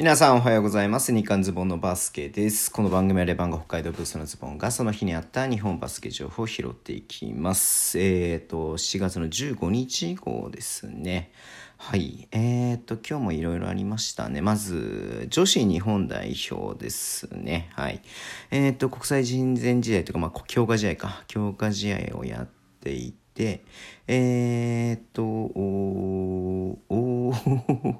皆さんおはようございます。日刊ズボンのバスケです。この番組はレバンガ北海道ブースのズボンがその日にあった日本バスケ情報を拾っていきます。えっ、ー、と、4月の15日号ですね。はい。えっ、ー、と、今日もいろいろありましたね。まず、女子日本代表ですね。はい。えっ、ー、と、国際人前試合とか、まあ、強化試合か。強化試合をやっていて、えっ、と、おー、おー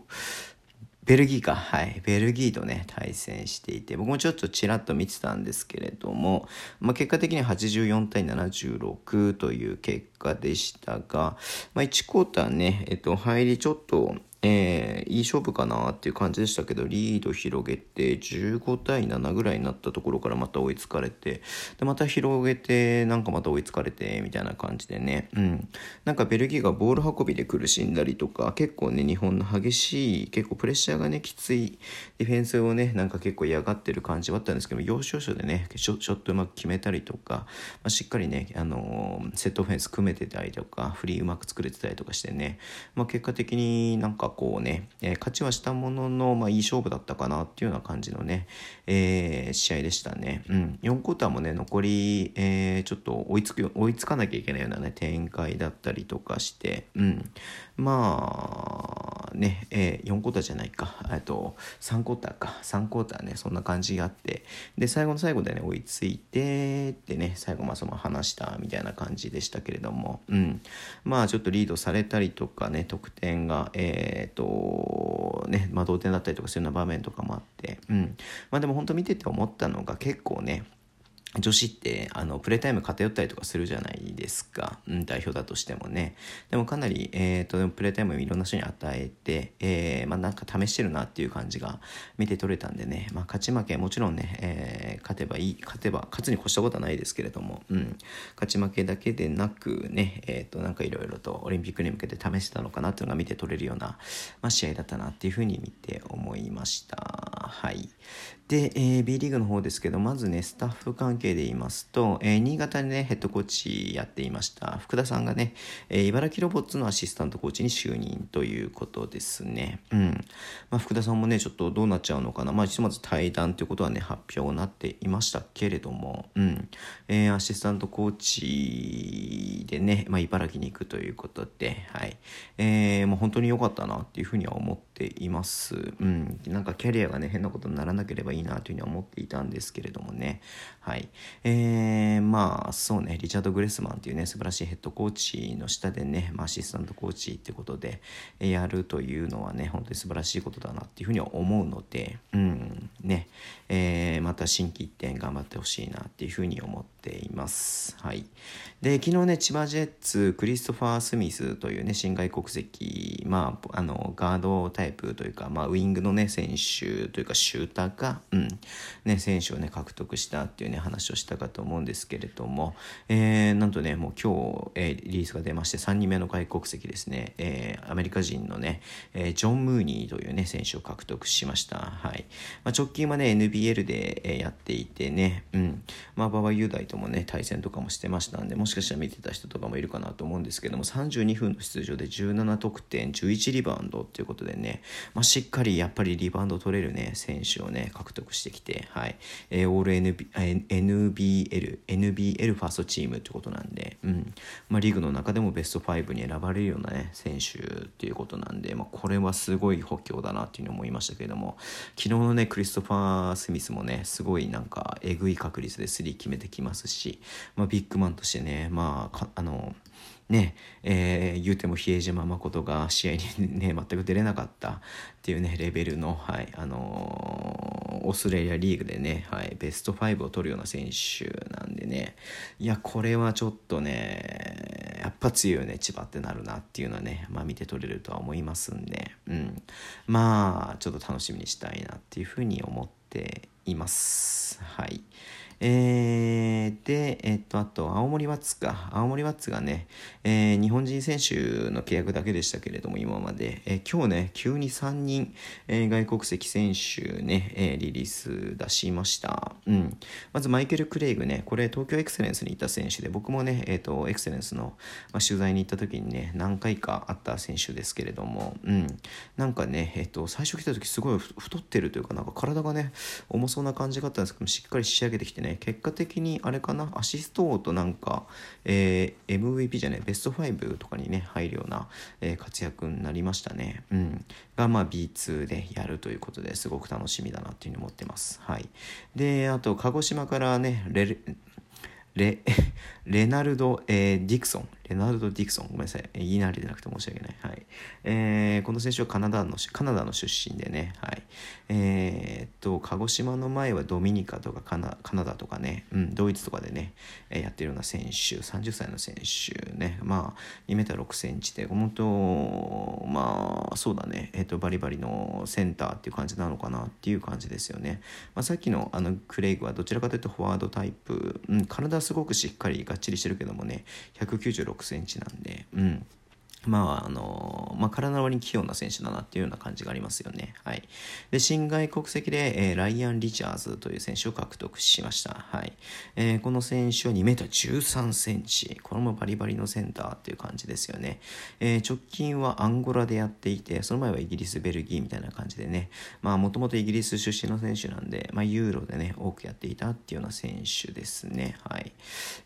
ベルギーか。はい。ベルギーとね、対戦していて、僕もちょっとちらっと見てたんですけれども、まあ、結果的に84対76という結果でしたが、まあ、1クォーターね、えっと、入りちょっと、えー、いい勝負かなっていう感じでしたけど、リード広げて15対7ぐらいになったところからまた追いつかれて、で、また広げて、なんかまた追いつかれて、みたいな感じでね、うん。なんかベルギーがボール運びで苦しんだりとか、結構ね、日本の激しい、結構プレッシャーがね、きついディフェンスをね、なんか結構嫌がってる感じはあったんですけど、要所要所でね、ショットうまく決めたりとか、まあ、しっかりね、あのー、セットオフェンス組めてたりとか、フリーうまく作れてたりとかしてね、まあ、結果的になんかこうね、えー、勝ちはしたものの、まあ、いい勝負だったかなっていうような感じのね、えー、試合でしたね。うん、4クォーターもね、残り、えー、ちょっと追いつく、追いつかなきゃいけないようなね、展開だったりとかして、うん、まあ、ね、えー、4クォーターじゃないか、えっと、3クォーターか、3クォーターね、そんな感じがあって、で、最後の最後でね、追いついて、ってね、最後まあその話したみたいな感じでしたけれども、うん、まあちょっとリードされたりとかね、得点が、えっ、ー、と、ね、まあ同点だったりとかするような場面とかもあって、うん、まあでも本当見てて思ったのが結構ね、女子ってあのプレータイム偏ったりとかするじゃないですか、うん、代表だとしてもね。でもかなり、えーと、プレータイムいろんな人に与えて、えー、まあ、なんか試してるなっていう感じが見て取れたんでね、まあ、勝ち負けもちろんね、えー、勝てばいい勝てば勝つに越したことはないですけれども、うん、勝ち負けだけでなくね、えーと、なんかいろいろとオリンピックに向けて試してたのかなっていうのが見て取れるような、まあ、試合だったなっていうふうに見て思いました。はい。で、えー、B リーグの方ですけどまずねスタッフ関係で言いますと、えー、新潟でね、ヘッドコーチやっていました、福田さんがね、えー、茨城ロボッツのアシスタントコーチに就任ということですね。うん。まあ、福田さんもね、ちょっとどうなっちゃうのかな。まあ、ひとまず対談ということはね、発表になっていましたけれども、うん。えー、アシスタントコーチでね、まあ、茨城に行くということで、はい。えー、もう本当に良かったなっていうふうには思っています。うん。なんかキャリアがね、変なことにならなければいいなというふうには思っていたんですけれどもね。はい。えー、まあ、そうね、リチャード・グレスマンっていうね、素晴らしいヘッドコーチの下でね、まあ、アシスタントコーチってことで、やるというのはね、本当に素晴らしいことだなっていうふうには思うので、うん、ね、えー、また心機一転頑張ってほしいなっていうふうに思っています。はい。で、昨日ね、千葉ジェッツ、クリストファー・スミスというね、新外国籍、まあ、あの、ガードタイプというか、まあ、ウイングのね、選手というか、シューターか、うん、ね、選手をね、獲得したっていうね、話をしたかと思うんですけれども、えー、なんとね、もう今日、えー、リリースが出まして、3人目の外国籍ですね、えー、アメリカ人のね、えー、ジョン・ムーニーというね、選手を獲得しました。はい。まあ、直近はね、NBL で、えー、やっていてね、うん。まあ、馬場雄大ともね、対戦とかもしてましたんで、もしかしたら見てた人とかもいるかなと思うんですけども、32分の出場で17得点、11リバウンドっていうことでね、まあ、しっかりやっぱりリバウンド取れるね、選手をね、獲得してきて、はい。えー、オール NB NBL、NBL ファーストチームってことなんで、うん。まあ、リーグの中でもベスト5に選ばれるようなね、選手っていうことなんで、まあ、これはすごい補強だなっていうふうに思いましたけれども、昨日のね、クリストファー・スミスもね、すごいなんか、えぐい確率でスリー決めてきますし、まあ、ビッグマンとしてね、まあ、あの、ね、えー、言うても比江島誠が試合にね、全く出れなかったっていうね、レベルの、はい、あのー、オーストラリアリーグでね、はい、ベスト5を取るような選手なんでね、いや、これはちょっとね、やっぱ強いよね、千葉ってなるなっていうのはね、まあ見て取れるとは思いますんで、うん。まあ、ちょっと楽しみにしたいなっていうふうに思っています。はい。えー、で、えっと、あと、青森ワッツか。青森ワッツがね、えー、日本人選手の契約だけでしたけれども、今まで、えー、今日ね、急に3人、えー、外国籍選手ね、えー、リリース出しました。うん。まず、マイケル・クレイグね、これ、東京エクセレンスにいた選手で、僕もね、えっ、ー、と、エクセレンスの、まあ、取材に行った時にね、何回か会った選手ですけれども、うん。なんかね、えっ、ー、と、最初来た時すごい太ってるというか、なんか体がね、重そうな感じがあったんですけどしっかり仕上げてきてね、結果的にあれかな、アシスト王となんか、えー、MVP じゃない、ベスト5とかにね、入るような、えー、活躍になりましたね。うん。が、まあ B2 でやるということですごく楽しみだなっていうふうに思ってます。はい。で、あと、鹿児島からね、レレ、レナルド、えー、ディクソン。レナルド・ディクソン。ごめんなさい。言い慣れてなくて申し訳ない。はい。えー、この選手はカナダの、カナダの出身でね、はい。えー、っと、鹿児島の前はドミニカとかカナカナダとかね、うん、ドイツとかでね、えー、やってるような選手、30歳の選手ね、まあ、2メーター6センチで、本当、まあ、そうだね、えー、っと、バリバリのセンターっていう感じなのかなっていう感じですよね。まあ、さっきのあのクレイグはどちらかというとフォワードタイプ、うん、体すごくしっかりがっちりしてるけどもね、196センチなんで、うん。まあ、あの、まあ、体の割に器用な選手だなっていうような感じがありますよね。はい。で、新外国籍で、えー、ライアン・リチャーズという選手を獲得しました。はい。えー、この選手は2メートル13センチ。これもバリバリのセンターっていう感じですよね。えー、直近はアンゴラでやっていて、その前はイギリス、ベルギーみたいな感じでね、もともとイギリス出身の選手なんで、まあ、ユーロでね、多くやっていたっていうような選手ですね。はい。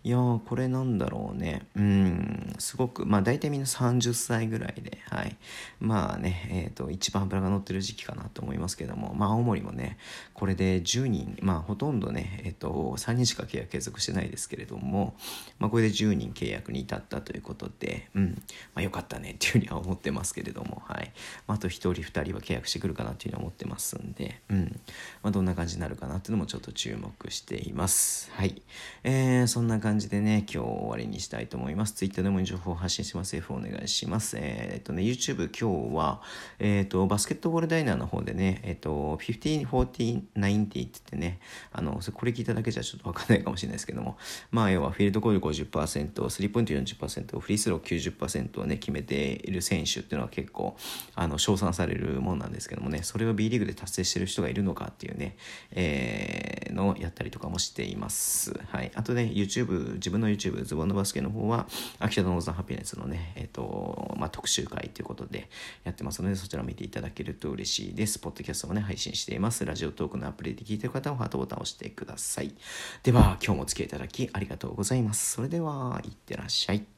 いやー、これなんだろうね。うん、すごく、まあ、大体みんな30 30歳ぐらいで、はい。まあね、えっ、ー、と、一番脂が乗ってる時期かなと思いますけども、まあ、青森もね、これで10人、まあ、ほとんどね、えっ、ー、と、3人しか契約継続してないですけれども、まあ、これで10人契約に至ったということで、うん、まあ、よかったねっていうふうには思ってますけれども、はい。まあ、あと1人、2人は契約してくるかなっていうふうに思ってますんで、うん。まあ、どんな感じになるかなっていうのもちょっと注目しています。はい。えー、そんな感じでね、今日終わりにしたいと思います。Twitter でも情報を発信します。F お願いします。します。えっ、とね、YouTube 今日は、えっ、と、バスケットボールダイナーの方でね、えっ、ー、と、50、40、90って言ってね、あの、これ聞いただけじゃちょっとわかんないかもしれないですけども、まあ、要はフィールドゴール50%、スリーポイント40%、フリースロー90%をね、決めている選手っていうのは結構、あの、称賛されるもんなんですけどもね、それを B リーグで達成してる人がいるのかっていうね、えー、のやったりとかもしています。はい。あとね、YouTube、自分の YouTube、ズボンのバスケの方は、秋田のノーザンハピネスのね、えっ、ー、と、まあ、特集会ということでやってますので、そちらを見ていただけると嬉しいです。ポッドキャストもね、配信しています。ラジオトークのアプリで聞いてる方はハートボタンを押してください。では、今日もお付き合いいただきありがとうございます。それでは、いってらっしゃい。